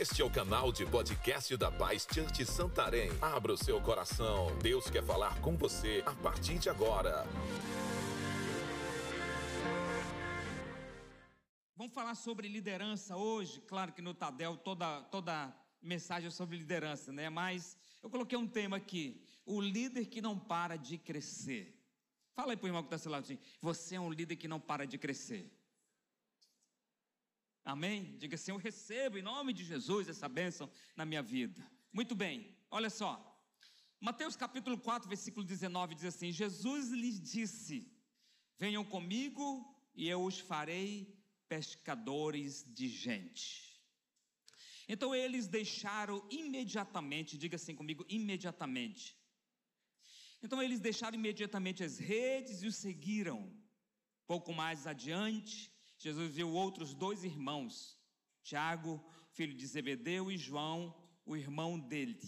Este é o canal de podcast da Paz Church Santarém. Abra o seu coração. Deus quer falar com você a partir de agora. Vamos falar sobre liderança hoje. Claro que no Tadel toda, toda mensagem é sobre liderança, né? Mas eu coloquei um tema aqui: o líder que não para de crescer. Fala aí para o irmão que está seu lado assim: você é um líder que não para de crescer. Amém? Diga assim: Eu recebo em nome de Jesus essa bênção na minha vida. Muito bem, olha só. Mateus capítulo 4, versículo 19 diz assim: Jesus lhes disse: Venham comigo e eu os farei pescadores de gente. Então eles deixaram imediatamente, diga assim comigo, imediatamente. Então eles deixaram imediatamente as redes e o seguiram. Pouco mais adiante, Jesus viu outros dois irmãos, Tiago, filho de Zebedeu, e João, o irmão dele.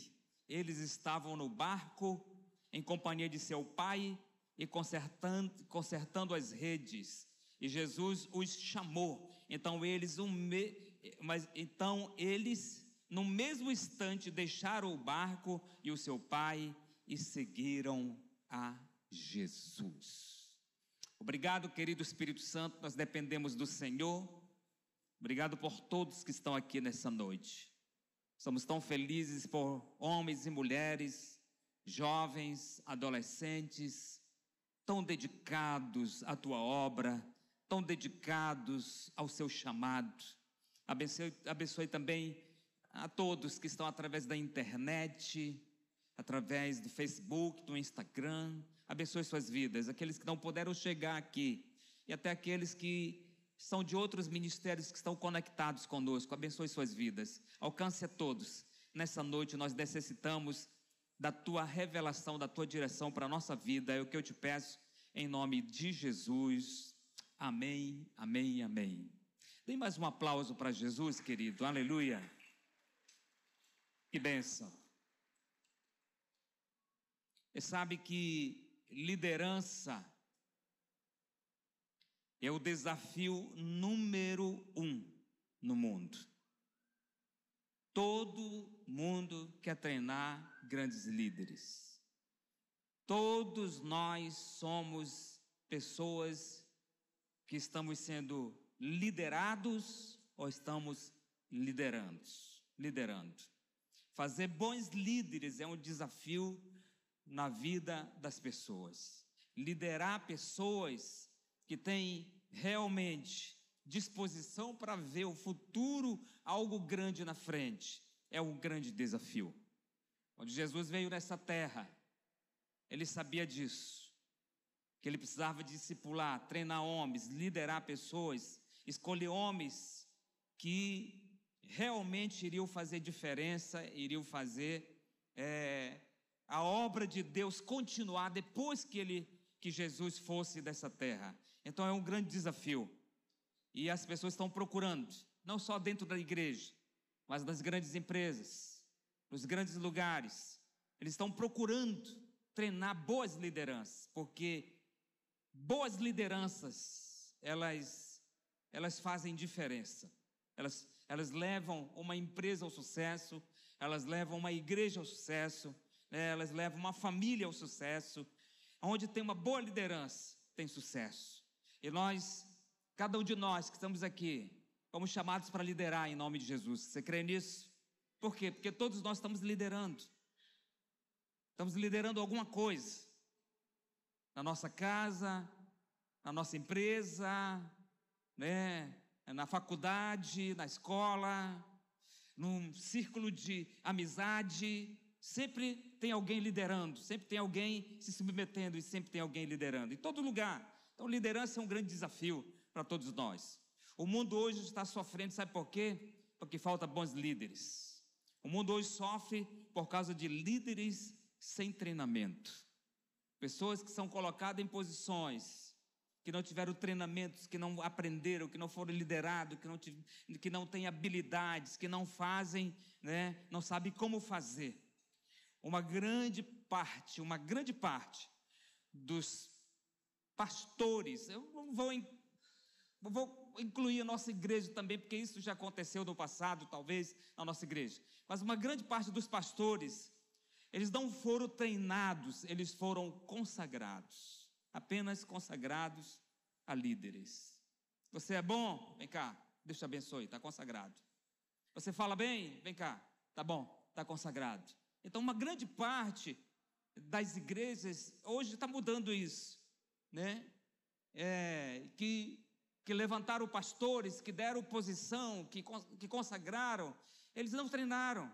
Eles estavam no barco em companhia de seu pai e consertando, consertando as redes. E Jesus os chamou. Então eles, um me... mas então eles no mesmo instante deixaram o barco e o seu pai e seguiram a Jesus. Obrigado, querido Espírito Santo, nós dependemos do Senhor. Obrigado por todos que estão aqui nessa noite. Somos tão felizes por homens e mulheres, jovens, adolescentes, tão dedicados à tua obra, tão dedicados ao seu chamado. Abençoe, abençoe também a todos que estão através da internet, através do Facebook, do Instagram. Abençoe suas vidas, aqueles que não puderam chegar aqui e até aqueles que são de outros ministérios que estão conectados conosco. Abençoe suas vidas. Alcance a todos. Nessa noite nós necessitamos da tua revelação, da tua direção para a nossa vida. É o que eu te peço em nome de Jesus. Amém, amém, amém. Dê mais um aplauso para Jesus, querido. Aleluia. Que bênção. E sabe que liderança é o desafio número um no mundo. Todo mundo quer treinar grandes líderes. Todos nós somos pessoas que estamos sendo liderados ou estamos liderando. Liderando. Fazer bons líderes é um desafio na vida das pessoas. Liderar pessoas que têm realmente disposição para ver o futuro, algo grande na frente, é um grande desafio. Quando Jesus veio nessa terra, ele sabia disso, que ele precisava discipular, treinar homens, liderar pessoas, escolher homens que realmente iriam fazer diferença, iriam fazer é, a obra de Deus continuar depois que ele que Jesus fosse dessa terra. Então é um grande desafio. E as pessoas estão procurando, não só dentro da igreja, mas nas grandes empresas, nos grandes lugares. Eles estão procurando treinar boas lideranças, porque boas lideranças, elas elas fazem diferença. Elas, elas levam uma empresa ao sucesso, elas levam uma igreja ao sucesso, elas levam uma família ao sucesso. Onde tem uma boa liderança, tem sucesso. E nós, cada um de nós que estamos aqui, fomos chamados para liderar em nome de Jesus. Você crê nisso? Por quê? Porque todos nós estamos liderando. Estamos liderando alguma coisa. Na nossa casa, na nossa empresa, né? na faculdade, na escola, num círculo de amizade, sempre tem alguém liderando, sempre tem alguém se submetendo e sempre tem alguém liderando, em todo lugar. Então, liderança é um grande desafio para todos nós. O mundo hoje está sofrendo, sabe por quê? Porque falta bons líderes. O mundo hoje sofre por causa de líderes sem treinamento. Pessoas que são colocadas em posições que não tiveram treinamentos, que não aprenderam, que não foram liderados, que não, que não têm habilidades, que não fazem, né, não sabem como fazer uma grande parte, uma grande parte dos pastores, eu não vou, vou incluir a nossa igreja também, porque isso já aconteceu no passado, talvez, na nossa igreja. Mas uma grande parte dos pastores, eles não foram treinados, eles foram consagrados. Apenas consagrados a líderes. Você é bom? Vem cá, Deus te abençoe, está consagrado. Você fala bem? Vem cá, tá bom, está consagrado. Então, uma grande parte das igrejas hoje está mudando isso, né? É, que, que levantaram pastores, que deram posição, que, que consagraram, eles não treinaram.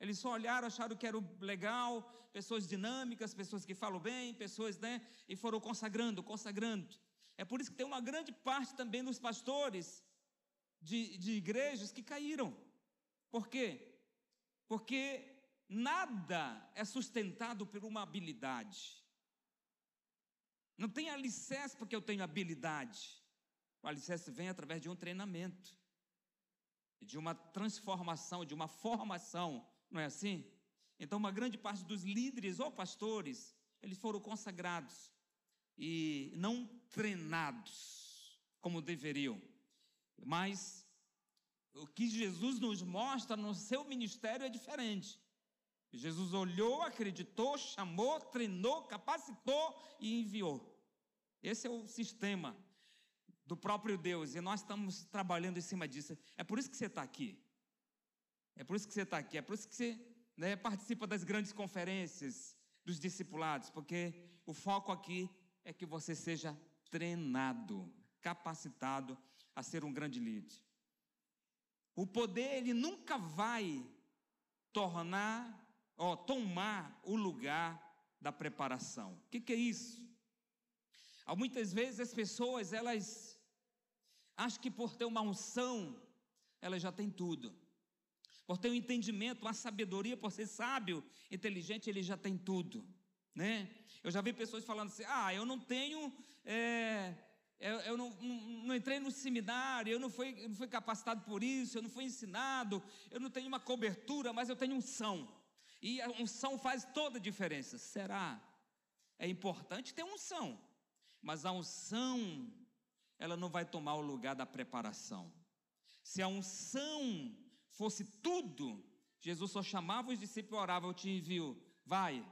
Eles só olharam, acharam que era legal, pessoas dinâmicas, pessoas que falam bem, pessoas, né? E foram consagrando, consagrando. É por isso que tem uma grande parte também dos pastores de, de igrejas que caíram. Por quê? Porque nada é sustentado por uma habilidade. Não tem alicerce porque eu tenho habilidade. O alicerce vem através de um treinamento, de uma transformação, de uma formação, não é assim? Então, uma grande parte dos líderes ou pastores, eles foram consagrados e não treinados como deveriam. Mas o que Jesus nos mostra no seu ministério é diferente. Jesus olhou, acreditou, chamou, treinou, capacitou e enviou. Esse é o sistema do próprio Deus e nós estamos trabalhando em cima disso. É por isso que você está aqui. É por isso que você está aqui. É por isso que você né, participa das grandes conferências dos discipulados, porque o foco aqui é que você seja treinado, capacitado a ser um grande líder. O poder ele nunca vai tornar ó, tomar o lugar da preparação. O que, que é isso? Há muitas vezes as pessoas, elas acham que por ter uma unção, elas já têm tudo. Por ter um entendimento, uma sabedoria, por ser sábio, inteligente, ele já tem tudo. Né? Eu já vi pessoas falando assim: ah, eu não tenho. É, eu, eu não, não, não, entrei no seminário, eu não fui, não fui capacitado por isso, eu não fui ensinado, eu não tenho uma cobertura, mas eu tenho unção. E a unção faz toda a diferença. Será? É importante ter unção, mas a unção, ela não vai tomar o lugar da preparação. Se a unção fosse tudo, Jesus só chamava os discípulos e orava, eu te envio, vai,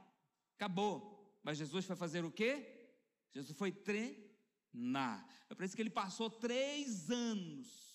acabou. Mas Jesus foi fazer o quê? Jesus foi treinar. É por isso que ele passou três anos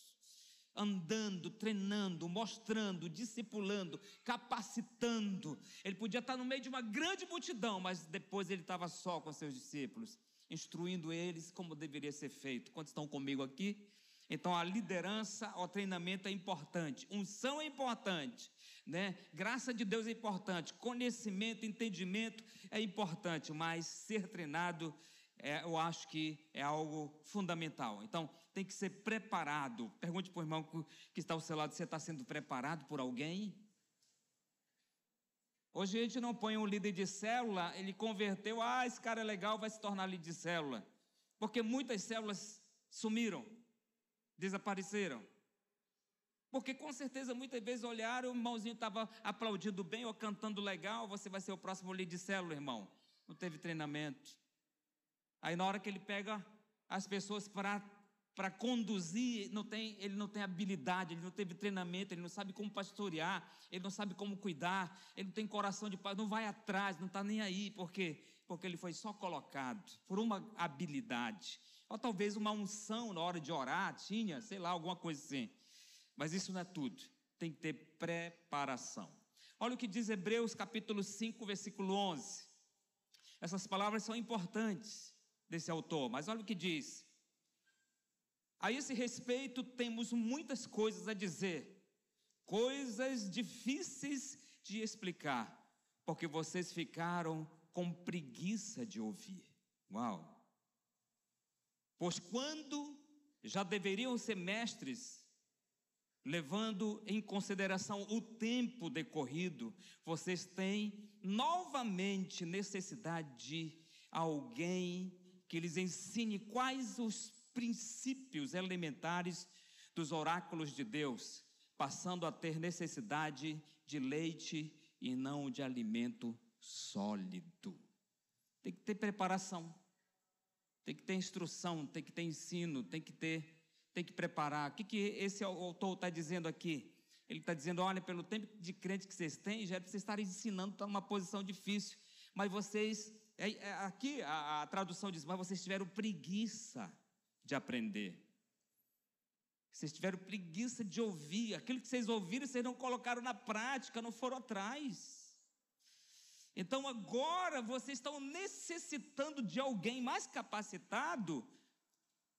andando, treinando, mostrando, discipulando, capacitando. Ele podia estar no meio de uma grande multidão, mas depois ele estava só com seus discípulos, instruindo eles como deveria ser feito. Quantos estão comigo aqui? Então a liderança, o treinamento é importante, unção é importante, né? Graça de Deus é importante, conhecimento, entendimento é importante, mas ser treinado é, eu acho que é algo fundamental. Então, tem que ser preparado. Pergunte para o irmão que está ao seu lado: você está sendo preparado por alguém? Hoje a gente não põe um líder de célula, ele converteu, ah, esse cara é legal, vai se tornar líder de célula. Porque muitas células sumiram, desapareceram. Porque com certeza muitas vezes olharam, o irmãozinho estava aplaudindo bem ou cantando legal, você vai ser o próximo líder de célula, irmão. Não teve treinamento. Aí na hora que ele pega as pessoas para conduzir, não tem, ele não tem habilidade, ele não teve treinamento, ele não sabe como pastorear, ele não sabe como cuidar, ele não tem coração de pai, não vai atrás, não está nem aí, por quê? Porque ele foi só colocado por uma habilidade, ou talvez uma unção na hora de orar, tinha, sei lá, alguma coisa assim. Mas isso não é tudo, tem que ter preparação. Olha o que diz Hebreus capítulo 5, versículo 11. Essas palavras são importantes desse autor, mas olha o que diz. A esse respeito, temos muitas coisas a dizer, coisas difíceis de explicar, porque vocês ficaram com preguiça de ouvir. Uau! Pois quando já deveriam ser mestres, levando em consideração o tempo decorrido, vocês têm novamente necessidade de alguém que lhes ensine quais os princípios elementares dos oráculos de Deus, passando a ter necessidade de leite e não de alimento sólido. Tem que ter preparação, tem que ter instrução, tem que ter ensino, tem que ter tem que preparar. O que, que esse autor está dizendo aqui? Ele está dizendo: olha, pelo tempo de crente que vocês têm, já é para vocês estarem ensinando, está numa posição difícil. Mas vocês, aqui a, a tradução diz: mas vocês tiveram preguiça de aprender. Vocês tiveram preguiça de ouvir. Aquilo que vocês ouviram, vocês não colocaram na prática, não foram atrás. Então agora vocês estão necessitando de alguém mais capacitado,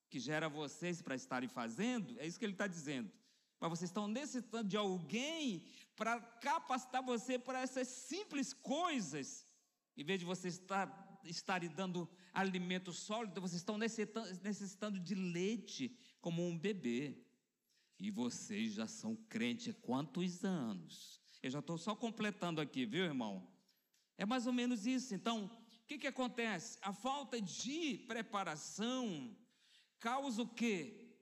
que gera vocês para estarem fazendo, é isso que ele está dizendo. Mas vocês estão necessitando de alguém para capacitar você para essas simples coisas, em vez de vocês estar, estarem dando alimento sólido, vocês estão necessitando, de leite como um bebê. E vocês já são crentes há quantos anos? Eu já estou só completando aqui, viu, irmão? É mais ou menos isso. Então, o que, que acontece? A falta de preparação causa o quê?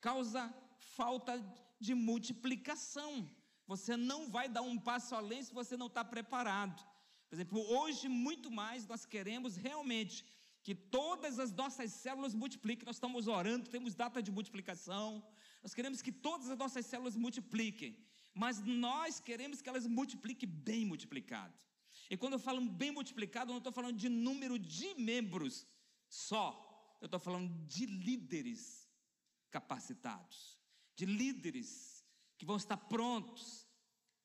Causa falta de multiplicação. Você não vai dar um passo além se você não está preparado. Por exemplo, hoje, muito mais, nós queremos realmente que todas as nossas células multipliquem. Nós estamos orando, temos data de multiplicação. Nós queremos que todas as nossas células multipliquem. Mas nós queremos que elas multipliquem bem multiplicado. E quando eu falo bem multiplicado, eu não estou falando de número de membros só. Eu estou falando de líderes capacitados, de líderes que vão estar prontos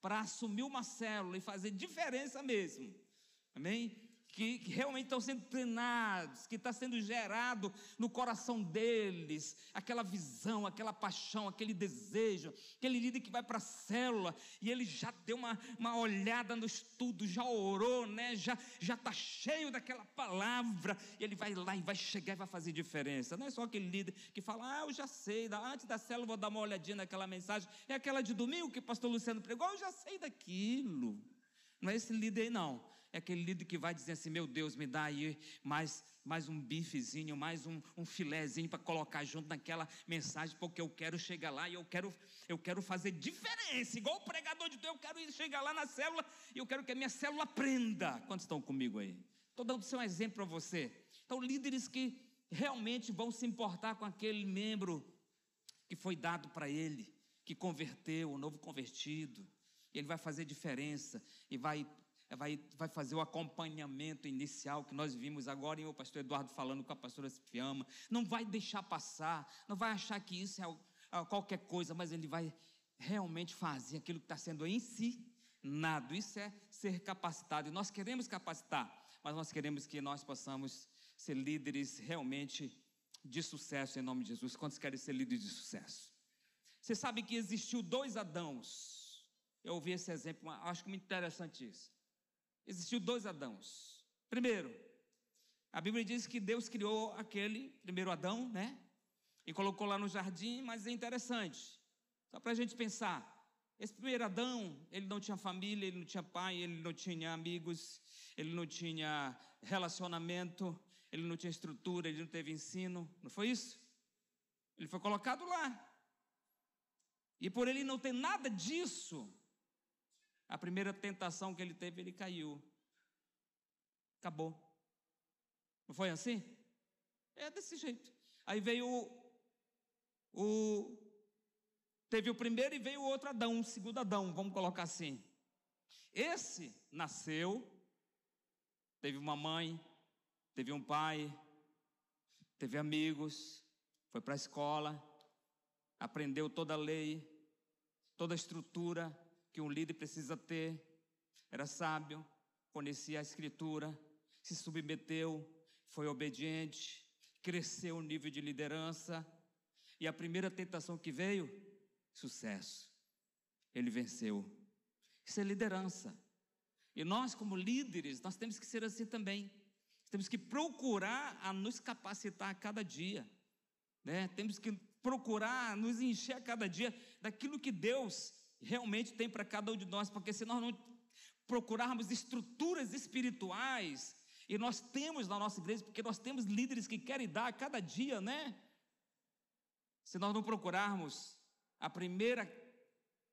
para assumir uma célula e fazer diferença mesmo. Amém? Que, realmente estão sendo treinados, que está sendo gerado no coração deles, aquela visão, aquela paixão, aquele desejo, aquele líder que vai para a célula e ele já deu uma, uma olhada no estudo, já orou, né? já está cheio daquela palavra, e ele vai lá e vai chegar e vai fazer diferença. Não é só aquele líder que fala, ah, eu já sei, antes da célula vou dar uma olhadinha naquela mensagem, é aquela de domingo que o pastor Luciano pregou, eu já sei daquilo. Não é esse líder aí, não é aquele líder que vai dizer assim: meu Deus, me dá aí mais, mais um bifezinho, mais um, um filézinho para colocar junto naquela mensagem, porque eu quero chegar lá e eu quero, eu quero fazer diferença, igual o pregador de Deus, eu quero chegar lá na célula e eu quero que a minha célula aprenda. Quantos estão comigo aí? Estou dando um exemplo para você. Então, líderes que realmente vão se importar com aquele membro que foi dado para ele, que converteu, o novo convertido. Ele vai fazer diferença e vai vai, vai fazer o acompanhamento inicial que nós vimos agora e o pastor Eduardo falando com a pastora Fiamma. Não vai deixar passar, não vai achar que isso é, é qualquer coisa, mas ele vai realmente fazer aquilo que está sendo ensinado. Isso é ser capacitado. E nós queremos capacitar, mas nós queremos que nós possamos ser líderes realmente de sucesso em nome de Jesus. Quantos querem ser líderes de sucesso? Você sabe que existiu dois Adãos. Eu ouvi esse exemplo, acho muito interessante isso. Existiu dois Adãos. Primeiro, a Bíblia diz que Deus criou aquele primeiro Adão, né? E colocou lá no jardim, mas é interessante. Só para a gente pensar. Esse primeiro Adão, ele não tinha família, ele não tinha pai, ele não tinha amigos, ele não tinha relacionamento, ele não tinha estrutura, ele não teve ensino. Não foi isso? Ele foi colocado lá. E por ele não ter nada disso, a primeira tentação que ele teve, ele caiu. Acabou. Não foi assim? É desse jeito. Aí veio o, o teve o primeiro e veio o outro Adão, o segundo Adão, vamos colocar assim. Esse nasceu, teve uma mãe, teve um pai, teve amigos, foi para a escola, aprendeu toda a lei, toda a estrutura, que um líder precisa ter. Era sábio, conhecia a Escritura, se submeteu, foi obediente, cresceu o nível de liderança. E a primeira tentação que veio, sucesso. Ele venceu. Isso é liderança. E nós, como líderes, nós temos que ser assim também. Temos que procurar a nos capacitar a cada dia. Né? Temos que procurar nos encher a cada dia daquilo que Deus realmente tem para cada um de nós, porque se nós não procurarmos estruturas espirituais, e nós temos na nossa igreja, porque nós temos líderes que querem dar a cada dia, né? Se nós não procurarmos a primeira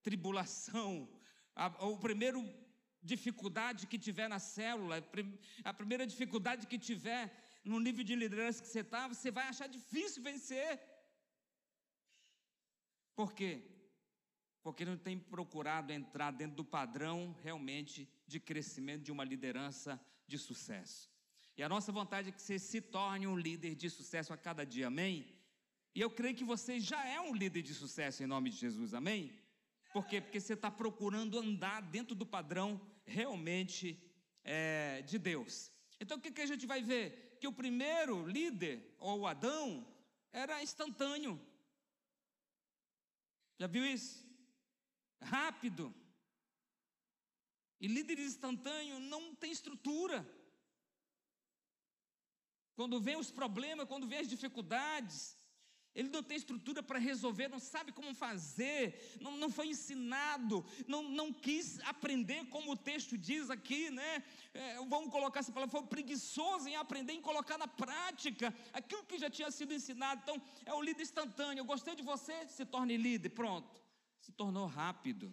tribulação, a, o primeiro dificuldade que tiver na célula, a primeira dificuldade que tiver no nível de liderança que você está, você vai achar difícil vencer. Por quê? Porque não tem procurado entrar dentro do padrão realmente de crescimento de uma liderança de sucesso. E a nossa vontade é que você se torne um líder de sucesso a cada dia, amém? E eu creio que você já é um líder de sucesso em nome de Jesus, amém? Por quê? Porque você está procurando andar dentro do padrão realmente é, de Deus. Então o que, que a gente vai ver? Que o primeiro líder, ou Adão, era instantâneo. Já viu isso? Rápido. E líder instantâneo não tem estrutura. Quando vem os problemas, quando vem as dificuldades, ele não tem estrutura para resolver, não sabe como fazer, não, não foi ensinado, não, não quis aprender, como o texto diz aqui, né? É, vamos colocar essa palavra, foi preguiçoso em aprender, em colocar na prática aquilo que já tinha sido ensinado. Então, é o líder instantâneo. Eu gostei de você, se torne líder, pronto. Se tornou rápido.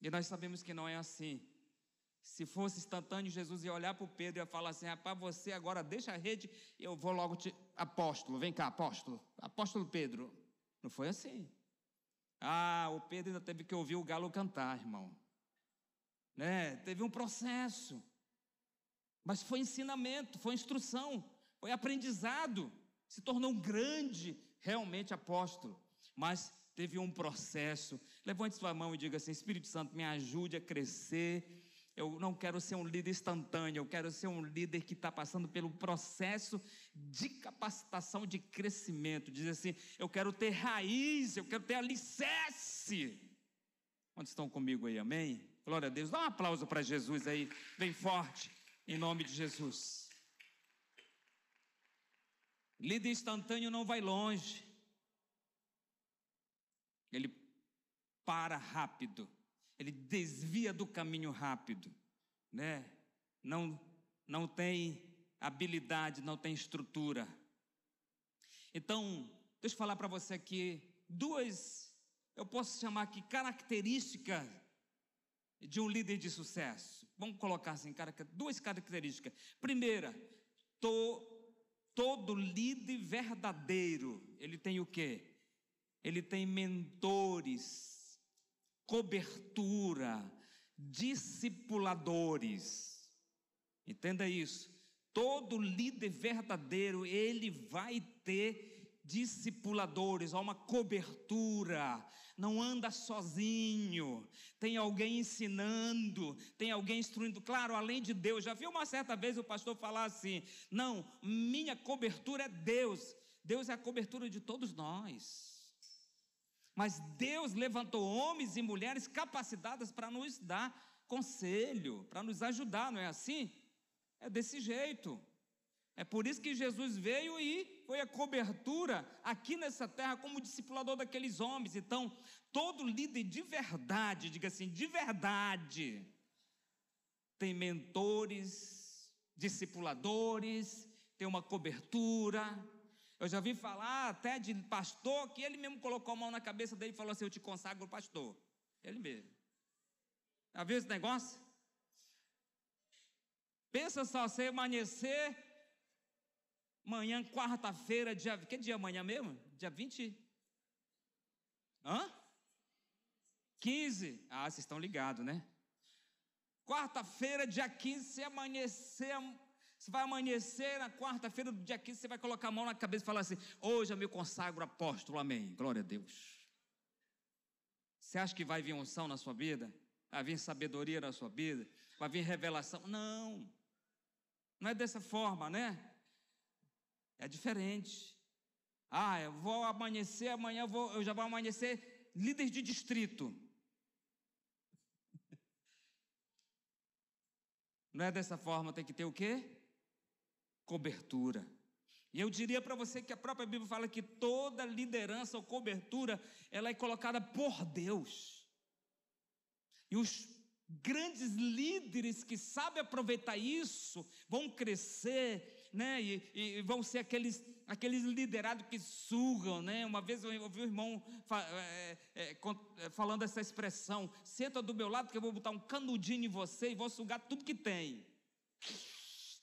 E nós sabemos que não é assim. Se fosse instantâneo, Jesus ia olhar para o Pedro e ia falar assim: rapaz, você agora deixa a rede, eu vou logo te. Apóstolo, vem cá, apóstolo. Apóstolo Pedro. Não foi assim. Ah, o Pedro ainda teve que ouvir o galo cantar, irmão. Né? Teve um processo. Mas foi ensinamento, foi instrução, foi aprendizado. Se tornou um grande, realmente, apóstolo. Mas teve um processo. Levante sua mão e diga assim: Espírito Santo, me ajude a crescer eu não quero ser um líder instantâneo, eu quero ser um líder que está passando pelo processo de capacitação, de crescimento. Diz assim: eu quero ter raiz, eu quero ter alicerce. Quantos estão comigo aí, amém? Glória a Deus. Dá um aplauso para Jesus aí, bem forte, em nome de Jesus. Líder instantâneo não vai longe, ele para rápido ele desvia do caminho rápido, né? Não, não tem habilidade, não tem estrutura. Então, deixa eu falar para você aqui duas, eu posso chamar aqui características de um líder de sucesso. Vamos colocar assim, duas características. Primeira, to, todo líder verdadeiro, ele tem o quê? Ele tem mentores cobertura, discipuladores. Entenda isso. Todo líder verdadeiro, ele vai ter discipuladores, há uma cobertura, não anda sozinho, tem alguém ensinando, tem alguém instruindo. Claro, além de Deus, já viu uma certa vez o pastor falar assim: não, minha cobertura é Deus, Deus é a cobertura de todos nós. Mas Deus levantou homens e mulheres capacitadas para nos dar conselho, para nos ajudar, não é assim? É desse jeito. É por isso que Jesus veio e foi a cobertura aqui nessa terra como discipulador daqueles homens. Então, todo líder de verdade, diga assim, de verdade, tem mentores, discipuladores, tem uma cobertura, eu já vi falar até de pastor que ele mesmo colocou a mão na cabeça dele e falou assim: Eu te consagro pastor. Ele mesmo. Já viu esse negócio? Pensa só, você amanhecer manhã, quarta-feira, dia. Que dia amanhã mesmo? Dia 20? Hã? 15. Ah, vocês estão ligados, né? Quarta-feira, dia 15, você amanhecer você vai amanhecer na quarta-feira do dia 15, você vai colocar a mão na cabeça e falar assim: Hoje eu me consagro apóstolo, amém. Glória a Deus. Você acha que vai vir unção na sua vida? Vai vir sabedoria na sua vida? Vai vir revelação? Não. Não é dessa forma, né? É diferente. Ah, eu vou amanhecer, amanhã eu, vou, eu já vou amanhecer líder de distrito. Não é dessa forma, tem que ter o quê? Cobertura. E eu diria para você que a própria Bíblia fala que toda liderança ou cobertura, ela é colocada por Deus. E os grandes líderes que sabem aproveitar isso vão crescer, né? E, e vão ser aqueles, aqueles liderados que sugam, né? Uma vez eu ouvi um irmão é, é, é, falando essa expressão: senta do meu lado que eu vou botar um canudinho em você e vou sugar tudo que tem.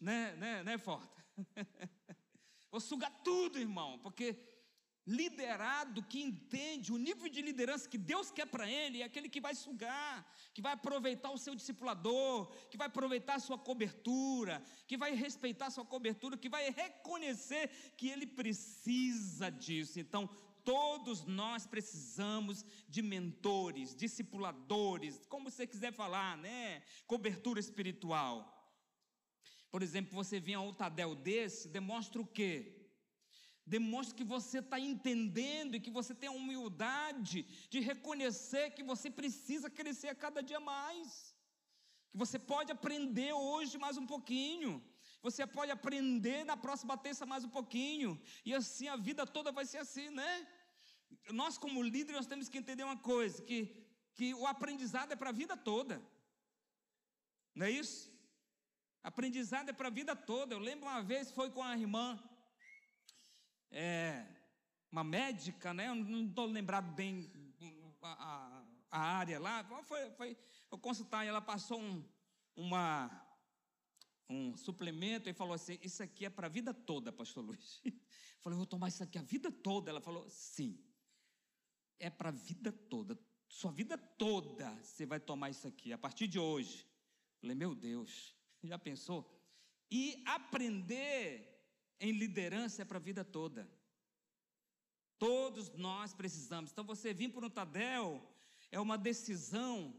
Né, né, né, Forta? Vou sugar tudo, irmão, porque liderado que entende o nível de liderança que Deus quer para ele, é aquele que vai sugar, que vai aproveitar o seu discipulador, que vai aproveitar a sua cobertura, que vai respeitar a sua cobertura, que vai reconhecer que ele precisa disso. Então, todos nós precisamos de mentores, discipuladores, como você quiser falar, né? Cobertura espiritual. Por exemplo, você vir a um Tadel desse, demonstra o quê? Demonstre que você está entendendo e que você tem a humildade de reconhecer que você precisa crescer a cada dia mais. Que você pode aprender hoje mais um pouquinho. Você pode aprender na próxima terça mais um pouquinho. E assim a vida toda vai ser assim, né? Nós, como líderes, nós temos que entender uma coisa: que, que o aprendizado é para a vida toda. Não é isso? Aprendizado é para a vida toda. Eu lembro uma vez, foi com a irmã é, uma médica, né? Eu não estou lembrado bem a, a, a, área lá. Foi, foi, eu consultar e ela passou um, uma, um suplemento e falou assim: Isso aqui é para a vida toda, Pastor Luiz. Eu falei: Vou tomar isso aqui a vida toda. Ela falou: Sim, é para a vida toda. Sua vida toda você vai tomar isso aqui, a partir de hoje. Eu falei: Meu Deus, já pensou? E aprender em liderança é para a vida toda. Todos nós precisamos. Então, você vir para um Tadel é uma decisão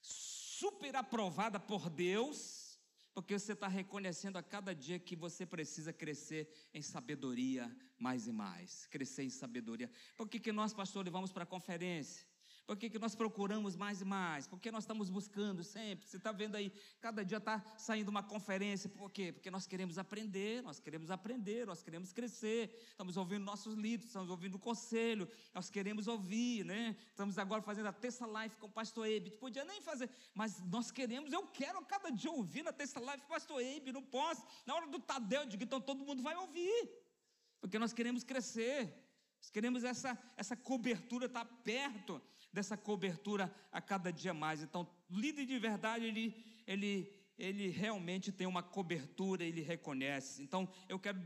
super aprovada por Deus, porque você está reconhecendo a cada dia que você precisa crescer em sabedoria mais e mais. Crescer em sabedoria. Por que, que nós, pastores, vamos para a conferência? Por que, que nós procuramos mais e mais? Por que nós estamos buscando sempre? Você está vendo aí, cada dia está saindo uma conferência. Por quê? Porque nós queremos aprender, nós queremos aprender, nós queremos crescer. Estamos ouvindo nossos líderes, estamos ouvindo o conselho, nós queremos ouvir, né? Estamos agora fazendo a terça live com o pastor Ebe. Podia nem fazer, mas nós queremos, eu quero cada dia ouvir na terça o pastor Ebe, não posso. Na hora do Tadeu, eu digo, então todo mundo vai ouvir. Porque nós queremos crescer. Nós queremos essa, essa cobertura estar tá perto dessa cobertura a cada dia mais. Então, líder de verdade, ele, ele, ele realmente tem uma cobertura, ele reconhece. Então, eu quero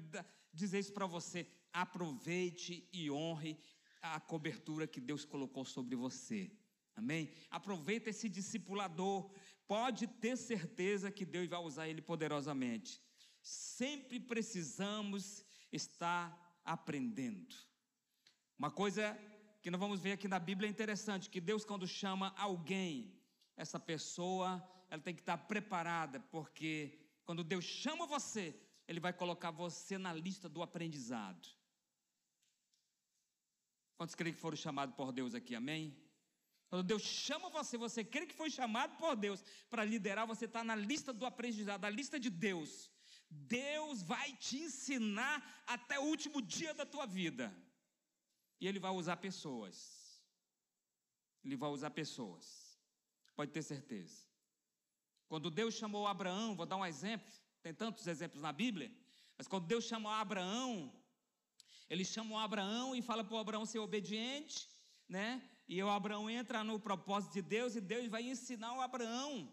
dizer isso para você: aproveite e honre a cobertura que Deus colocou sobre você. Amém? Aproveita esse discipulador. Pode ter certeza que Deus vai usar ele poderosamente. Sempre precisamos estar aprendendo. Uma coisa que nós vamos ver aqui na Bíblia é interessante, que Deus quando chama alguém, essa pessoa, ela tem que estar preparada, porque quando Deus chama você, ele vai colocar você na lista do aprendizado. Quantos creem que foram chamados por Deus aqui? Amém? Quando Deus chama você, você crê que foi chamado por Deus para liderar, você está na lista do aprendizado, na lista de Deus. Deus vai te ensinar até o último dia da tua vida. E ele vai usar pessoas. Ele vai usar pessoas. Pode ter certeza. Quando Deus chamou Abraão, vou dar um exemplo, tem tantos exemplos na Bíblia, mas quando Deus chamou Abraão, ele chamou Abraão e fala para o Abraão ser obediente, né? E o Abraão entra no propósito de Deus e Deus vai ensinar o Abraão.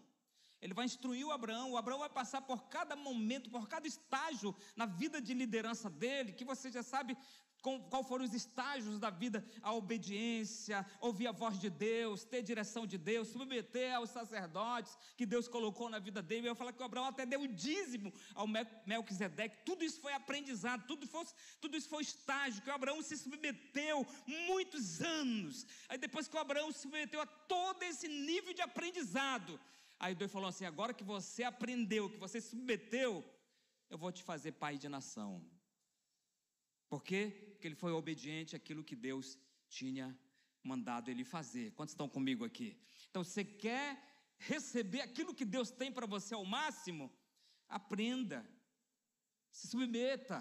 Ele vai instruir o Abraão. O Abraão vai passar por cada momento, por cada estágio na vida de liderança dele, que você já sabe qual foram os estágios da vida, a obediência, ouvir a voz de Deus, ter direção de Deus, submeter aos sacerdotes que Deus colocou na vida dele. Eu falo que o Abraão até deu o dízimo ao Melquisedeque. Tudo isso foi aprendizado, tudo, foi, tudo isso foi estágio, que Abraão se submeteu muitos anos. Aí depois que Abraão se submeteu a todo esse nível de aprendizado, aí Deus falou assim: agora que você aprendeu, que você se submeteu, eu vou te fazer pai de nação. Por quê? Porque ele foi obediente àquilo que Deus tinha mandado ele fazer. Quantos estão comigo aqui? Então, você quer receber aquilo que Deus tem para você ao máximo? Aprenda, se submeta,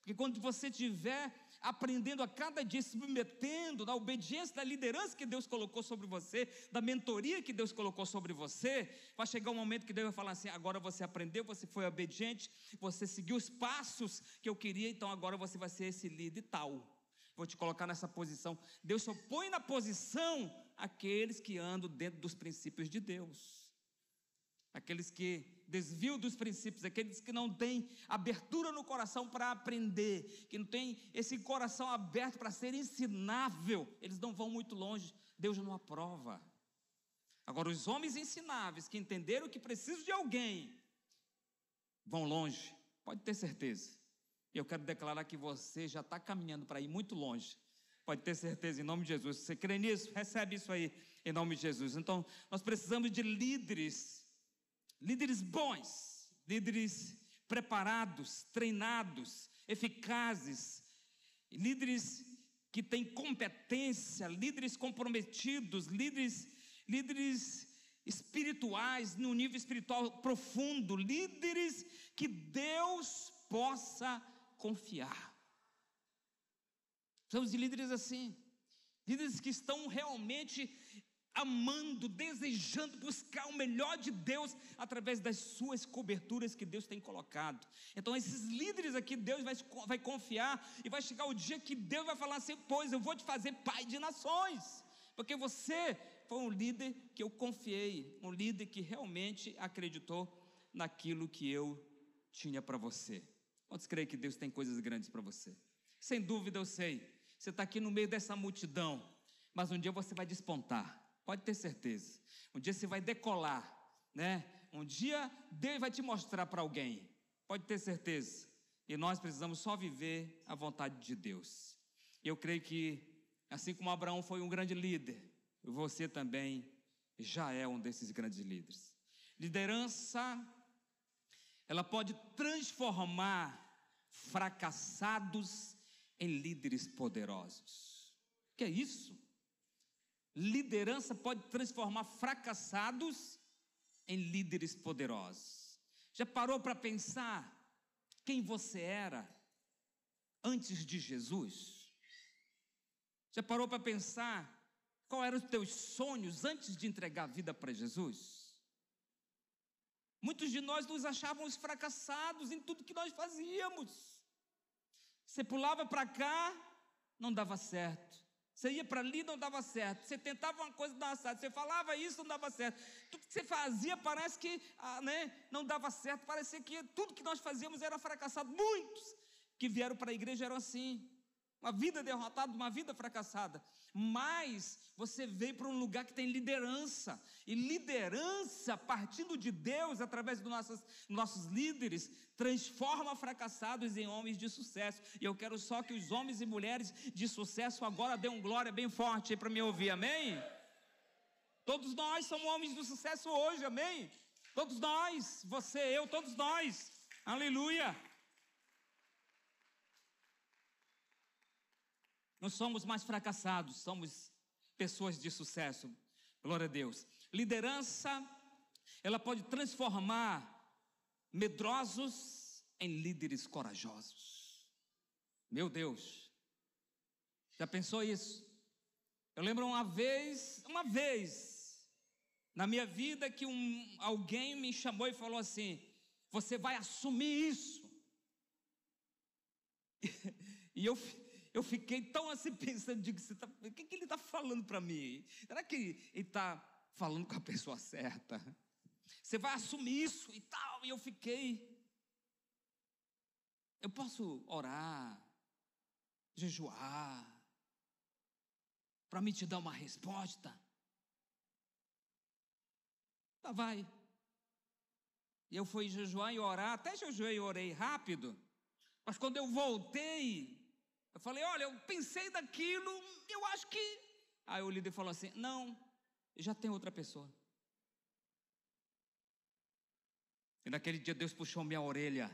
porque quando você tiver aprendendo a cada dia, se submetendo na obediência da liderança que Deus colocou sobre você, da mentoria que Deus colocou sobre você, vai chegar um momento que Deus vai falar assim: agora você aprendeu, você foi obediente, você seguiu os passos que eu queria, então agora você vai ser esse líder tal. Vou te colocar nessa posição. Deus só põe na posição aqueles que andam dentro dos princípios de Deus. Aqueles que desvio dos princípios, aqueles que não têm abertura no coração para aprender, que não têm esse coração aberto para ser ensinável, eles não vão muito longe. Deus não aprova. Agora, os homens ensináveis que entenderam que precisam de alguém, vão longe, pode ter certeza. Eu quero declarar que você já está caminhando para ir muito longe. Pode ter certeza, em nome de Jesus. Você crê nisso? Recebe isso aí, em nome de Jesus. Então, nós precisamos de líderes, líderes bons, líderes preparados, treinados, eficazes, líderes que têm competência, líderes comprometidos, líderes, líderes espirituais, no nível espiritual profundo, líderes que Deus possa confiar. Precisamos de líderes assim, líderes que estão realmente amando, desejando buscar o melhor de Deus através das suas coberturas que Deus tem colocado. Então, esses líderes aqui, Deus vai, vai confiar e vai chegar o dia que Deus vai falar assim: Pois eu vou te fazer pai de nações, porque você foi um líder que eu confiei, um líder que realmente acreditou naquilo que eu tinha para você. Quantos creem que Deus tem coisas grandes para você? Sem dúvida eu sei. Você está aqui no meio dessa multidão, mas um dia você vai despontar. Pode ter certeza. Um dia você vai decolar, né? Um dia Deus vai te mostrar para alguém. Pode ter certeza. E nós precisamos só viver a vontade de Deus. Eu creio que, assim como Abraão foi um grande líder, você também já é um desses grandes líderes. Liderança ela pode transformar fracassados em líderes poderosos. Que é isso? Liderança pode transformar fracassados em líderes poderosos. Já parou para pensar quem você era antes de Jesus? Já parou para pensar qual eram os teus sonhos antes de entregar a vida para Jesus? Muitos de nós nos achávamos fracassados em tudo que nós fazíamos. Você pulava para cá, não dava certo. Você ia para ali, não dava certo. Você tentava uma coisa, não dava certo. Você falava isso, não dava certo. Tudo que você fazia parece que ah, né, não dava certo. Parecia que tudo que nós fazíamos era fracassado. Muitos que vieram para a igreja eram assim. Uma vida derrotada, uma vida fracassada. Mas você veio para um lugar que tem liderança. E liderança, partindo de Deus, através dos nossos, nossos líderes, transforma fracassados em homens de sucesso. E eu quero só que os homens e mulheres de sucesso agora dêem glória bem forte para me ouvir, amém? Todos nós somos homens de sucesso hoje, amém? Todos nós, você, eu, todos nós, aleluia. Não somos mais fracassados, somos pessoas de sucesso. Glória a Deus. Liderança, ela pode transformar medrosos em líderes corajosos. Meu Deus. Já pensou isso? Eu lembro uma vez, uma vez na minha vida que um, alguém me chamou e falou assim: "Você vai assumir isso". e eu eu fiquei tão assim pensando, digo, tá, o que, que ele está falando para mim? Será que ele está falando com a pessoa certa? Você vai assumir isso e tal. E eu fiquei. Eu posso orar, jejuar, para me te dar uma resposta? Tá, vai. E eu fui jejuar e orar, até jejuei e orei rápido, mas quando eu voltei, eu falei, olha, eu pensei daquilo, eu acho que. Aí o líder falou assim: não, já tem outra pessoa. E naquele dia Deus puxou minha orelha.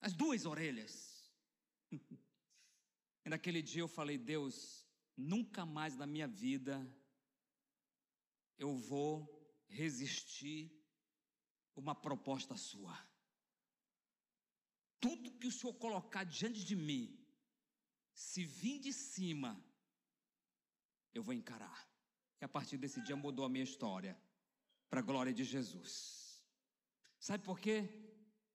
As duas orelhas. e naquele dia eu falei: Deus, nunca mais na minha vida eu vou resistir uma proposta sua. Tudo que o Senhor colocar diante de mim, se vir de cima, eu vou encarar. E a partir desse dia mudou a minha história, para a glória de Jesus. Sabe por quê?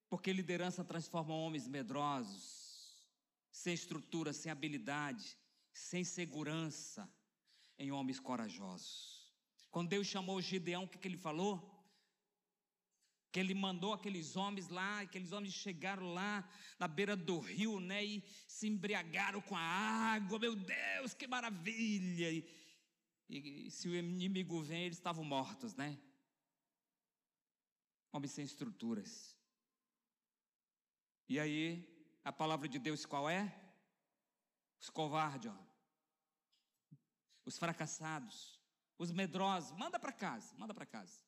Porque liderança transforma homens medrosos, sem estrutura, sem habilidade, sem segurança, em homens corajosos. Quando Deus chamou Gideão, o que, que ele falou? Que ele mandou aqueles homens lá, aqueles homens chegaram lá na beira do rio, né, e se embriagaram com a água. Meu Deus, que maravilha! E, e, e se o inimigo vem, eles estavam mortos, né? Homens sem estruturas. E aí, a palavra de Deus qual é? Os covardes, ó. os fracassados, os medrosos. Manda para casa, manda para casa.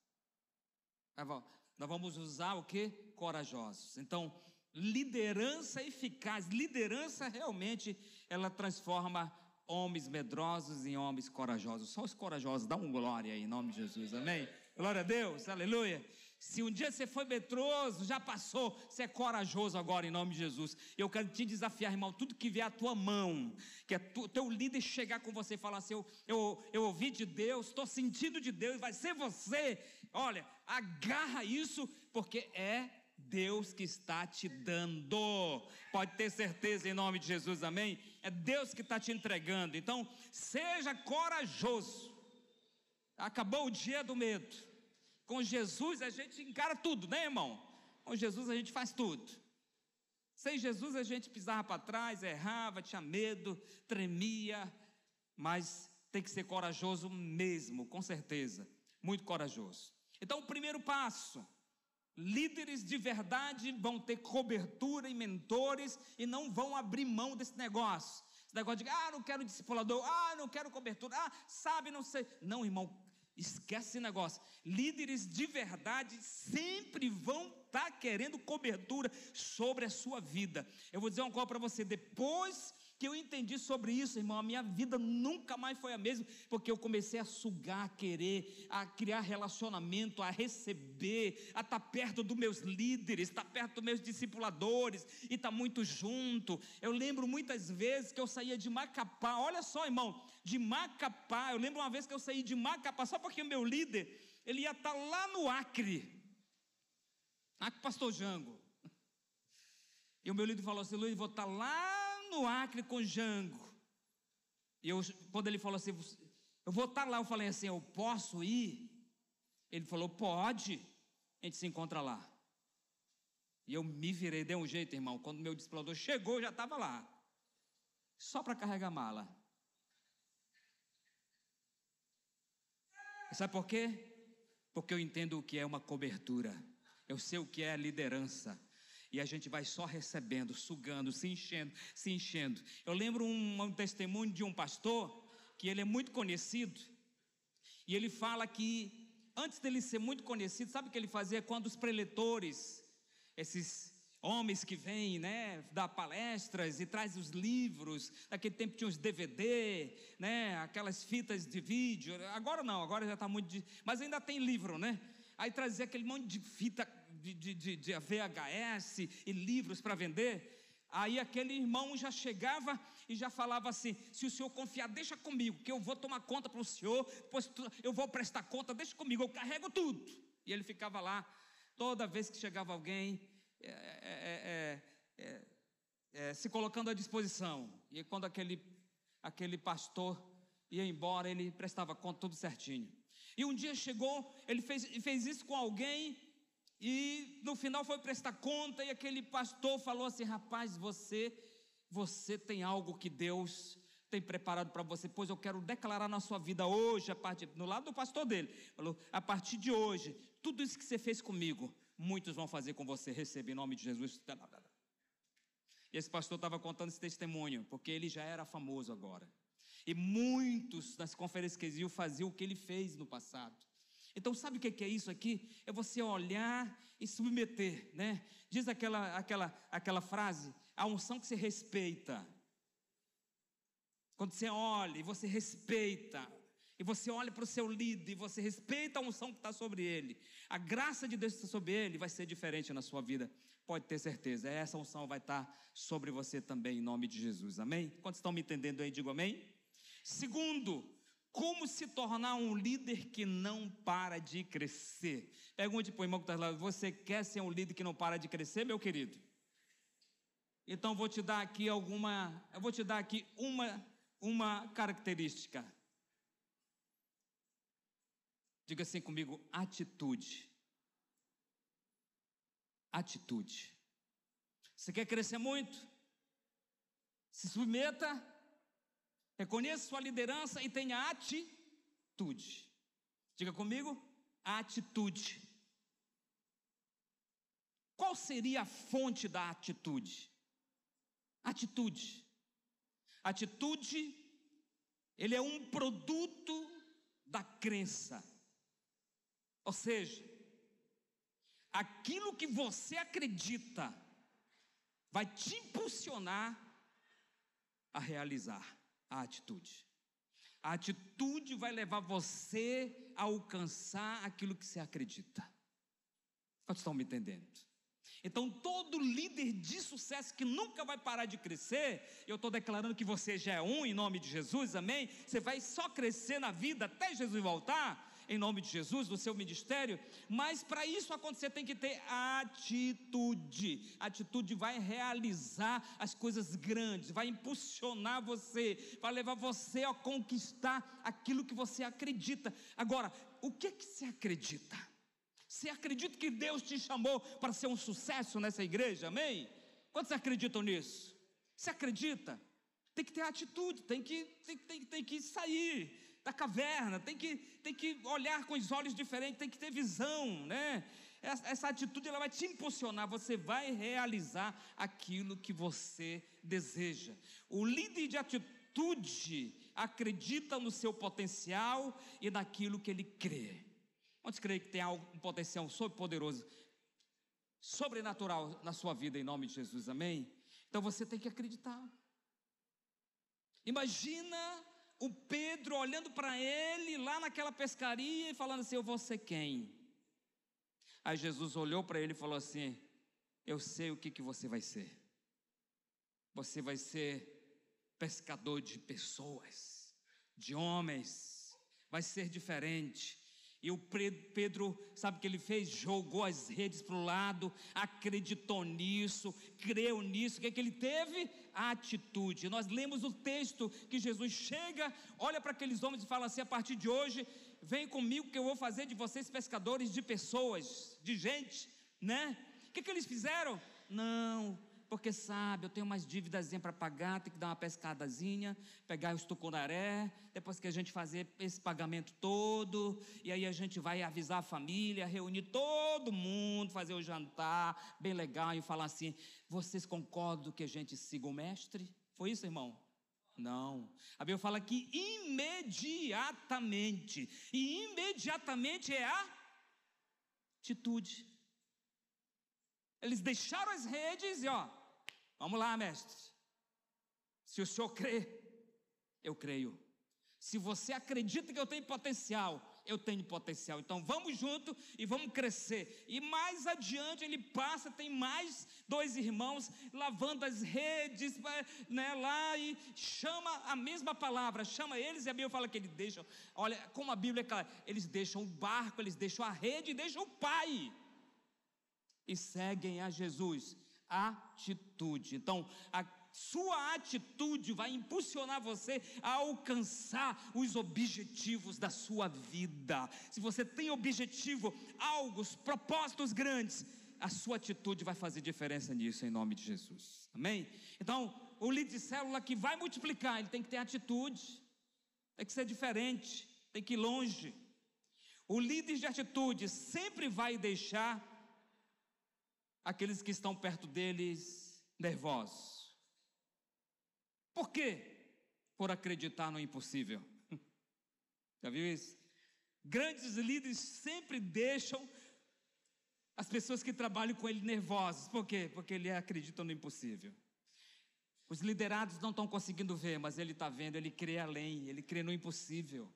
Nós vamos usar o que? Corajosos. Então, liderança eficaz, liderança realmente, ela transforma homens medrosos em homens corajosos. Só os corajosos, dá um glória aí, em nome de Jesus, amém? Glória a Deus, aleluia. Se um dia você foi medroso, já passou, você é corajoso agora em nome de Jesus. Eu quero te desafiar, irmão, tudo que vier à tua mão, que é tu, teu líder chegar com você e falar assim: eu, eu, eu ouvi de Deus, estou sentindo de Deus, vai ser você. Olha, agarra isso, porque é Deus que está te dando. Pode ter certeza em nome de Jesus, amém? É Deus que está te entregando. Então, seja corajoso. Acabou o dia do medo. Com Jesus a gente encara tudo, né, irmão? Com Jesus a gente faz tudo. Sem Jesus a gente pisava para trás, errava, tinha medo, tremia, mas tem que ser corajoso mesmo, com certeza, muito corajoso. Então, o primeiro passo: líderes de verdade vão ter cobertura e mentores e não vão abrir mão desse negócio. Esse negócio de, ah, não quero discipulador, ah, não quero cobertura, ah, sabe, não sei. Não, irmão, Esquece esse negócio. Líderes de verdade sempre vão estar tá querendo cobertura sobre a sua vida. Eu vou dizer uma coisa para você: depois que eu entendi sobre isso, irmão, a minha vida nunca mais foi a mesma, porque eu comecei a sugar, a querer, a criar relacionamento, a receber, a estar tá perto dos meus líderes, estar tá perto dos meus discipuladores e estar muito junto. Eu lembro muitas vezes que eu saía de Macapá, olha só, irmão, de Macapá. Eu lembro uma vez que eu saí de Macapá, só porque o meu líder, ele ia estar lá no Acre, com o pastor Jango. E o meu líder falou assim: Luiz, vou estar lá no Acre com Jango. E eu, quando ele falou assim, eu vou estar lá, eu falei assim: eu posso ir? Ele falou: pode, a gente se encontra lá. E eu me virei, dei um jeito, irmão. Quando meu discipulador chegou, eu já estava lá. Só para carregar mala. Sabe por quê? Porque eu entendo o que é uma cobertura. Eu sei o que é liderança. E a gente vai só recebendo, sugando, se enchendo, se enchendo. Eu lembro um, um testemunho de um pastor que ele é muito conhecido. E ele fala que antes dele ser muito conhecido, sabe o que ele fazia quando os preletores, esses homens que vêm, né, dar palestras e traz os livros. Naquele tempo tinha os DVD, né, aquelas fitas de vídeo. Agora não, agora já está muito. De, mas ainda tem livro, né? Aí trazia aquele monte de fita de, de, de, VHS e livros para vender. Aí aquele irmão já chegava e já falava assim: se o senhor confiar, deixa comigo, que eu vou tomar conta para o senhor, depois eu vou prestar conta, deixa comigo, eu carrego tudo. E ele ficava lá, toda vez que chegava alguém, é é, é, é, é, se colocando à disposição. E quando aquele, aquele pastor ia embora, ele prestava conta tudo certinho. E um dia chegou, ele fez, fez isso com alguém, e no final foi prestar conta, e aquele pastor falou assim: rapaz, você, você tem algo que Deus tem preparado para você, pois eu quero declarar na sua vida hoje, a partir, no lado do pastor dele, falou, a partir de hoje, tudo isso que você fez comigo, muitos vão fazer com você, receber em nome de Jesus. E esse pastor estava contando esse testemunho, porque ele já era famoso agora. E muitos nas conferências que eles faziam o que ele fez no passado. Então, sabe o que é isso aqui? É você olhar e submeter, né? Diz aquela, aquela, aquela frase: a unção que se respeita. Quando você olha e você respeita, e você olha para o seu líder e você respeita a unção que está sobre ele, a graça de Deus que está sobre ele vai ser diferente na sua vida, pode ter certeza. Essa unção vai estar sobre você também, em nome de Jesus, amém? Quantos estão me entendendo aí, digo amém? Segundo, como se tornar um líder que não para de crescer? Pergunte para o irmão que está lá, você quer ser um líder que não para de crescer, meu querido? Então vou te dar aqui alguma, eu vou te dar aqui uma, uma característica. Diga assim comigo: atitude. atitude. Você quer crescer muito? Se submeta, reconheça sua liderança e tenha atitude. Diga comigo, atitude. Qual seria a fonte da atitude? Atitude. Atitude, ele é um produto da crença. Ou seja, aquilo que você acredita vai te impulsionar a realizar a atitude. A atitude vai levar você a alcançar aquilo que você acredita. Vocês estão me entendendo? Então, todo líder de sucesso que nunca vai parar de crescer, eu estou declarando que você já é um em nome de Jesus, amém? Você vai só crescer na vida até Jesus voltar, em nome de Jesus, no seu ministério, mas para isso acontecer tem que ter atitude. A atitude vai realizar as coisas grandes, vai impulsionar você, vai levar você a conquistar aquilo que você acredita. Agora, o que que você acredita? Você acredita que Deus te chamou para ser um sucesso nessa igreja? Amém? Quantos acreditam nisso? Você acredita? Tem que ter atitude, tem que, tem, tem, tem que sair da caverna, tem que, tem que olhar com os olhos diferentes, tem que ter visão, né? Essa, essa atitude ela vai te impulsionar, você vai realizar aquilo que você deseja. O líder de atitude acredita no seu potencial e naquilo que ele crê. Quantos creem que tem algo, um potencial poderoso, sobrenatural na sua vida, em nome de Jesus, amém? Então você tem que acreditar. Imagina o Pedro olhando para ele lá naquela pescaria e falando assim: Eu vou ser quem? Aí Jesus olhou para ele e falou assim: Eu sei o que, que você vai ser. Você vai ser pescador de pessoas, de homens, vai ser diferente. E o Pedro, sabe o que ele fez? Jogou as redes para o lado, acreditou nisso, creu nisso. O que, é que ele teve? A atitude. Nós lemos o texto que Jesus chega, olha para aqueles homens e fala assim: a partir de hoje, vem comigo que eu vou fazer de vocês pescadores de pessoas, de gente, né? O que, é que eles fizeram? Não, porque sabe, eu tenho umas dívidas para pagar, tem que dar uma pescadazinha, pegar os tucunaré, depois que a gente fazer esse pagamento todo, e aí a gente vai avisar a família, reunir todo mundo, fazer o jantar, bem legal, e falar assim: vocês concordam que a gente siga o mestre? Foi isso, irmão? Não. A Bíblia fala que imediatamente, e imediatamente é a atitude. Eles deixaram as redes e ó, vamos lá, mestre. Se o senhor crê, eu creio. Se você acredita que eu tenho potencial, eu tenho potencial. Então vamos junto e vamos crescer. E mais adiante ele passa, tem mais dois irmãos lavando as redes, né, lá e chama a mesma palavra, chama eles e a Bíblia fala que eles deixam. Olha, como a Bíblia é clara, eles deixam o barco, eles deixam a rede e deixam o pai e seguem a Jesus. Atitude. Então, a sua atitude vai impulsionar você a alcançar os objetivos da sua vida. Se você tem objetivo, algo, propósitos grandes, a sua atitude vai fazer diferença nisso, em nome de Jesus. Amém? Então, o líder de célula que vai multiplicar, ele tem que ter atitude, tem que ser diferente, tem que ir longe. O líder de atitude sempre vai deixar aqueles que estão perto deles nervosos. Por quê? Por acreditar no impossível. Já viu isso? Grandes líderes sempre deixam as pessoas que trabalham com ele nervosas. Por quê? Porque ele acredita no impossível. Os liderados não estão conseguindo ver, mas ele está vendo, ele crê além, ele crê no impossível.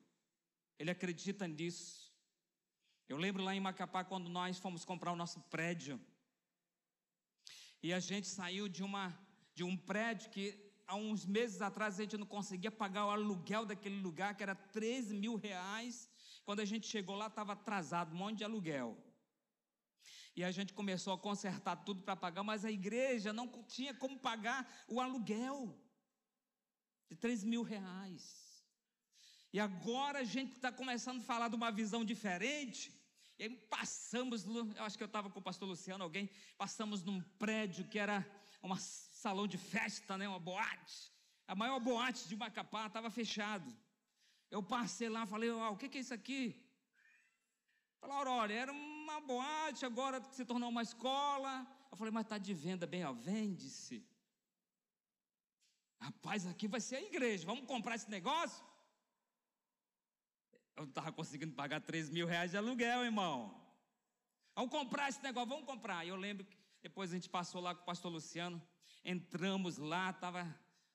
Ele acredita nisso. Eu lembro lá em Macapá, quando nós fomos comprar o nosso prédio, e a gente saiu de, uma, de um prédio que há uns meses atrás a gente não conseguia pagar o aluguel daquele lugar, que era 13 mil reais. Quando a gente chegou lá, estava atrasado, um monte de aluguel. E a gente começou a consertar tudo para pagar, mas a igreja não tinha como pagar o aluguel de 3 mil reais. E agora a gente está começando a falar de uma visão diferente E aí passamos, eu acho que eu estava com o pastor Luciano, alguém, passamos num prédio que era um salão de festa, né, uma boate. A maior boate de Macapá estava fechado. Eu passei lá, falei, o que, que é isso aqui? Falaram, olha, era uma boate, agora se tornou uma escola. Eu falei, mas está de venda bem, ó, vende-se. Rapaz, aqui vai ser a igreja, vamos comprar esse negócio? Eu não estava conseguindo pagar 3 mil reais de aluguel, irmão. Vamos comprar esse negócio, vamos comprar. Eu lembro que depois a gente passou lá com o pastor Luciano, entramos lá, estava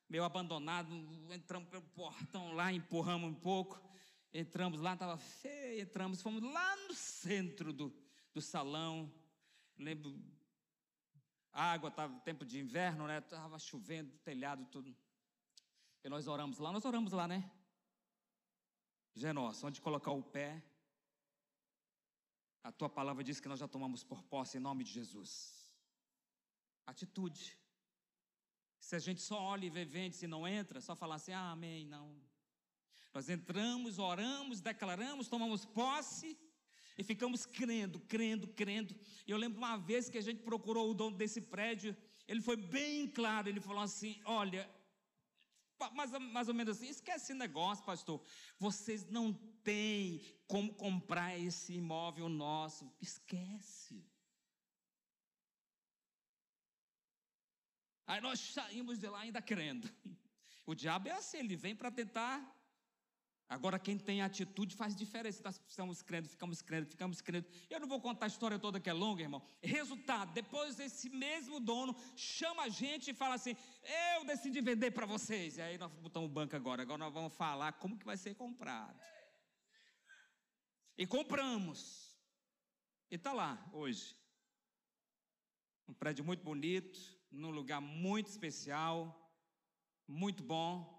meio abandonado, entramos pelo portão lá, empurramos um pouco, entramos lá, estava feio, entramos, fomos lá no centro do, do salão. Lembro, água, estava tempo de inverno, né? Estava chovendo, telhado, tudo. E nós oramos lá, nós oramos lá, né? Já é nosso, onde colocar o pé. A tua palavra diz que nós já tomamos por posse em nome de Jesus. Atitude. Se a gente só olha e vê vende, se não entra, só falar assim, ah, amém, não. Nós entramos, oramos, declaramos, tomamos posse e ficamos crendo, crendo, crendo. E eu lembro uma vez que a gente procurou o dono desse prédio, ele foi bem claro, ele falou assim: olha, mais, mais ou menos assim, esquece esse negócio, pastor. Vocês não têm como comprar esse imóvel nosso. Esquece. Aí nós saímos de lá ainda crendo. O diabo é assim, ele vem para tentar Agora, quem tem atitude faz diferença. Nós ficamos crendo, ficamos crendo, ficamos crendo. Eu não vou contar a história toda que é longa, irmão. Resultado: depois esse mesmo dono chama a gente e fala assim: Eu decidi vender para vocês. E aí nós botamos o banco agora. Agora nós vamos falar como que vai ser comprado. E compramos. E está lá hoje. Um prédio muito bonito, num lugar muito especial, muito bom.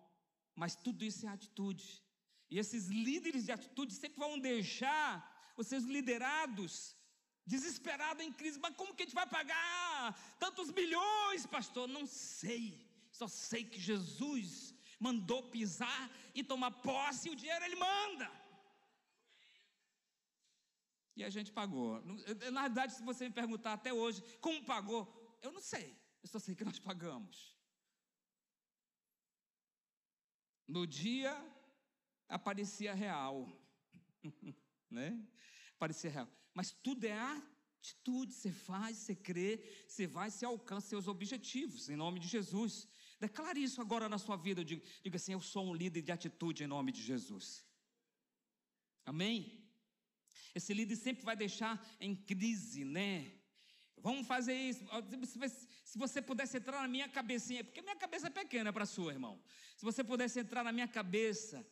Mas tudo isso é atitude. E esses líderes de atitude sempre vão deixar os seus liderados desesperados em crise. Mas como que a gente vai pagar tantos milhões, pastor? Não sei. Só sei que Jesus mandou pisar e tomar posse, e o dinheiro ele manda. E a gente pagou. Na verdade, se você me perguntar até hoje como pagou, eu não sei. Eu só sei que nós pagamos. No dia aparecia real, né? Parecia real. Mas tudo é atitude, você faz, você crê, você vai, você alcança seus objetivos, em nome de Jesus. Declare isso agora na sua vida, diga, diga assim, eu sou um líder de atitude em nome de Jesus. Amém? Esse líder sempre vai deixar em crise, né? Vamos fazer isso. Se você pudesse entrar na minha cabecinha, porque minha cabeça é pequena para a sua, irmão. Se você pudesse entrar na minha cabeça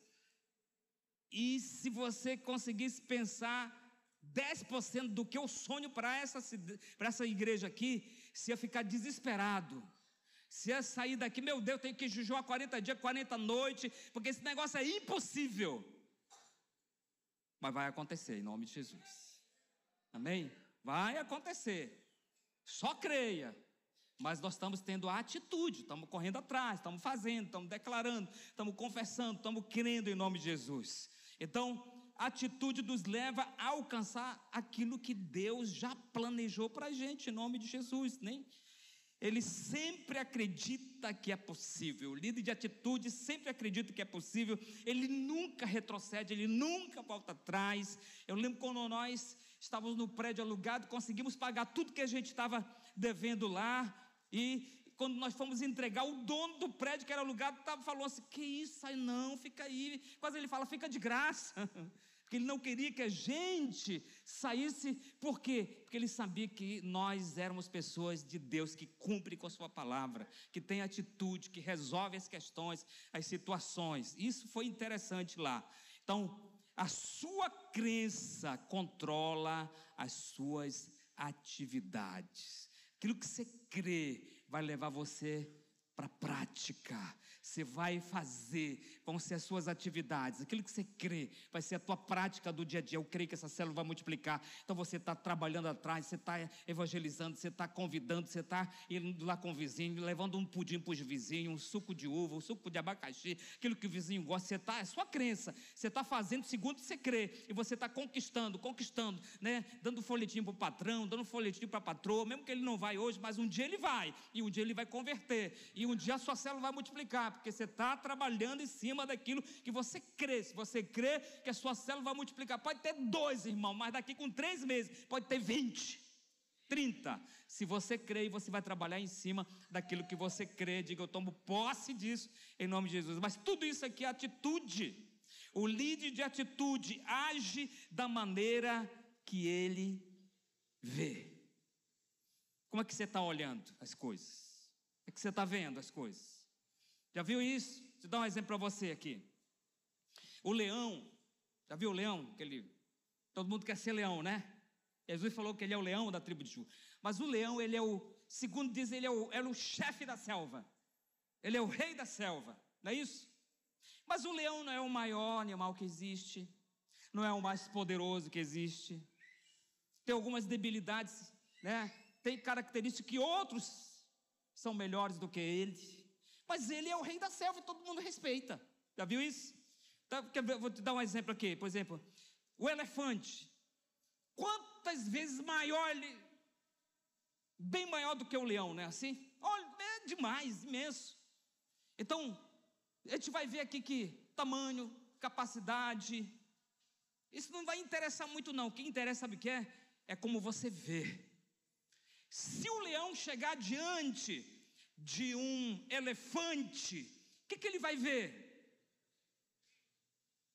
e se você conseguisse pensar 10% do que eu sonho para essa, para essa igreja aqui, se ia ficar desesperado. Se ia sair daqui, meu Deus, tenho que jejuar 40 dias, 40 noites, porque esse negócio é impossível. Mas vai acontecer, em nome de Jesus. Amém? Vai acontecer. Só creia. Mas nós estamos tendo a atitude, estamos correndo atrás, estamos fazendo, estamos declarando, estamos confessando, estamos crendo em nome de Jesus. Então, a atitude nos leva a alcançar aquilo que Deus já planejou para a gente, em nome de Jesus, nem? Ele sempre acredita que é possível. O líder de atitude sempre acredita que é possível. Ele nunca retrocede, ele nunca volta atrás. Eu lembro quando nós estávamos no prédio alugado, conseguimos pagar tudo que a gente estava devendo lá. E quando nós fomos entregar, o dono do prédio que era alugado tava, falou assim: Que isso aí não, fica aí. Quase ele fala: Fica de graça. Porque ele não queria que a gente saísse, por quê? Porque ele sabia que nós éramos pessoas de Deus que cumprem com a Sua palavra, que tem atitude, que resolve as questões, as situações. Isso foi interessante lá. Então, a sua crença controla as suas atividades. Aquilo que você crê vai levar você para a prática. Você vai fazer, vão ser as suas atividades, aquilo que você crê, vai ser a tua prática do dia a dia. Eu creio que essa célula vai multiplicar. Então você está trabalhando atrás, você está evangelizando, você está convidando, você está indo lá com o vizinho, levando um pudim para os vizinhos, um suco de uva, um suco de abacaxi, aquilo que o vizinho gosta. Você está, é sua crença. Você está fazendo segundo você crê. E você está conquistando, conquistando, né? Dando folhetinho para o patrão, dando folhetinho para a patroa, mesmo que ele não vai hoje, mas um dia ele vai. E um dia ele vai converter. E um dia a sua célula vai multiplicar porque você está trabalhando em cima daquilo que você crê. Se você crê que a sua célula vai multiplicar, pode ter dois, irmão, mas daqui com três meses pode ter vinte. 30. Se você crê, você vai trabalhar em cima daquilo que você crê. Diga, eu tomo posse disso em nome de Jesus. Mas tudo isso aqui é atitude. O líder de atitude age da maneira que ele vê. Como é que você está olhando as coisas? Como é que você está vendo as coisas? Já viu isso? Deixa eu dar um exemplo para você aqui. O leão, já viu o leão? Aquele, todo mundo quer ser leão, né? Jesus falou que ele é o leão da tribo de Ju. Mas o leão, ele é o, segundo diz, ele é o, é o chefe da selva. Ele é o rei da selva, não é isso? Mas o leão não é o maior animal que existe, não é o mais poderoso que existe. Tem algumas debilidades, né? Tem características que outros são melhores do que ele. Mas ele é o rei da selva e todo mundo respeita. Já viu isso? Então, vou te dar um exemplo aqui. Por exemplo, o elefante. Quantas vezes maior ele. Bem maior do que o leão, né? Assim? Olha, é demais, imenso. Então, a gente vai ver aqui que tamanho, capacidade. Isso não vai interessar muito, não. O que interessa, sabe o que é? É como você vê. Se o leão chegar diante de um elefante, o que, que ele vai ver?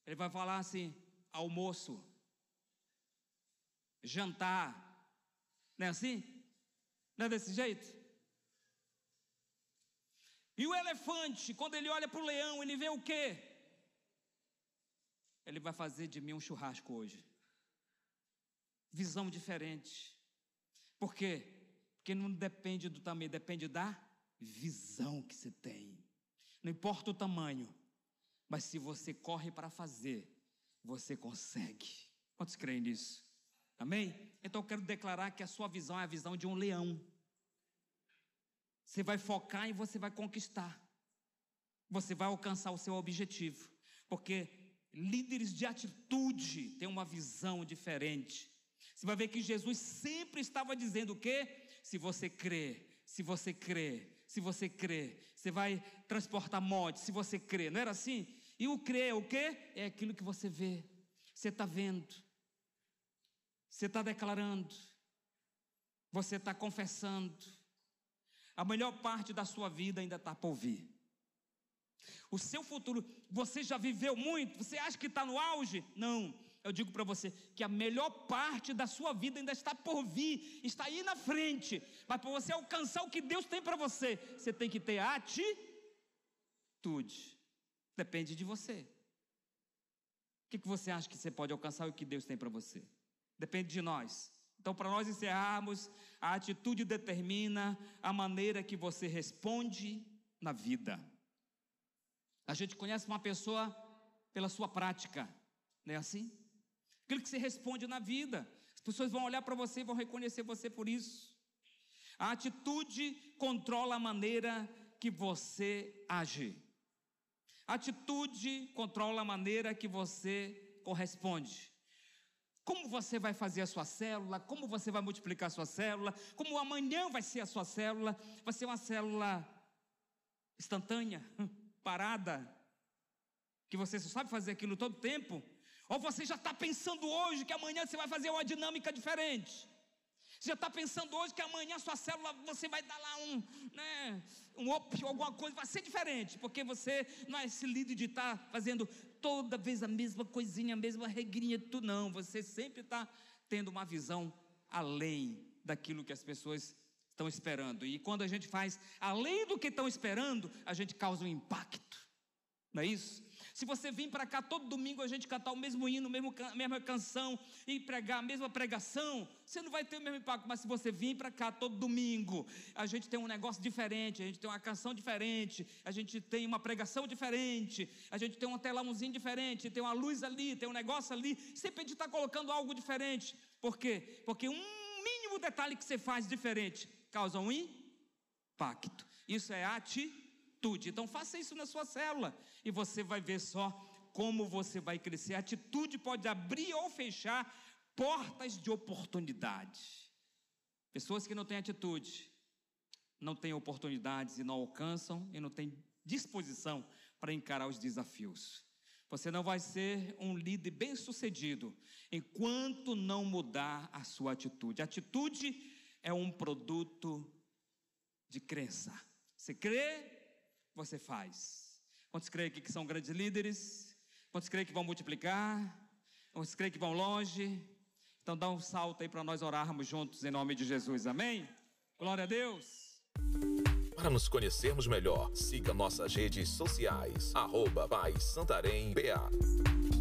Ele vai falar assim: almoço, jantar, não é assim? Não é desse jeito? E o elefante, quando ele olha para o leão, ele vê o quê? Ele vai fazer de mim um churrasco hoje. Visão diferente. Por quê? Porque não depende do tamanho, depende da visão que você tem. Não importa o tamanho, mas se você corre para fazer, você consegue. Quantos creem nisso? Amém? Então eu quero declarar que a sua visão é a visão de um leão. Você vai focar e você vai conquistar. Você vai alcançar o seu objetivo. Porque líderes de atitude têm uma visão diferente. Você vai ver que Jesus sempre estava dizendo o quê? Se você crê, se você crê, se você crê. Você vai transportar morte se você crê. Não era assim? E o crer é o quê? É aquilo que você vê. Você está vendo. Você está declarando. Você está confessando. A melhor parte da sua vida ainda está por vir. O seu futuro, você já viveu muito? Você acha que está no auge? Não eu digo para você que a melhor parte da sua vida ainda está por vir, está aí na frente. Mas para você alcançar o que Deus tem para você, você tem que ter atitude. Depende de você. O que, que você acha que você pode alcançar e o que Deus tem para você? Depende de nós. Então, para nós encerrarmos, a atitude determina a maneira que você responde na vida. A gente conhece uma pessoa pela sua prática, não é assim? Aquilo que você responde na vida. As pessoas vão olhar para você e vão reconhecer você por isso. A atitude controla a maneira que você age. A atitude controla a maneira que você corresponde. Como você vai fazer a sua célula, como você vai multiplicar a sua célula, como amanhã vai ser a sua célula, vai ser uma célula instantânea, parada, que você só sabe fazer aquilo todo tempo, ou você já está pensando hoje que amanhã você vai fazer uma dinâmica diferente. Você já está pensando hoje que amanhã a sua célula você vai dar lá um, né, um op, alguma coisa, vai ser diferente, porque você não é esse líder de estar tá fazendo toda vez a mesma coisinha, a mesma regrinha, tudo não. Você sempre está tendo uma visão além daquilo que as pessoas estão esperando. E quando a gente faz além do que estão esperando, a gente causa um impacto. Não é isso? Se você vir para cá todo domingo a gente cantar o mesmo hino, a mesma canção e pregar a mesma pregação, você não vai ter o mesmo impacto. Mas se você vir para cá todo domingo, a gente tem um negócio diferente, a gente tem uma canção diferente, a gente tem uma pregação diferente, a gente tem um telãozinho diferente, tem uma luz ali, tem um negócio ali. Sempre a gente está colocando algo diferente. Por quê? Porque um mínimo detalhe que você faz diferente causa um impacto. Isso é atitude atitude. Então faça isso na sua célula e você vai ver só como você vai crescer. A atitude pode abrir ou fechar portas de oportunidade. Pessoas que não têm atitude não têm oportunidades e não alcançam e não têm disposição para encarar os desafios. Você não vai ser um líder bem-sucedido enquanto não mudar a sua atitude. atitude é um produto de crença. Você crê, você faz? Quantos creem que são grandes líderes? Quantos creem que vão multiplicar? Quantos creem que vão longe? Então dá um salto aí para nós orarmos juntos em nome de Jesus, amém? Glória a Deus. Para nos conhecermos melhor, siga nossas redes sociais, arroba Santarém BA.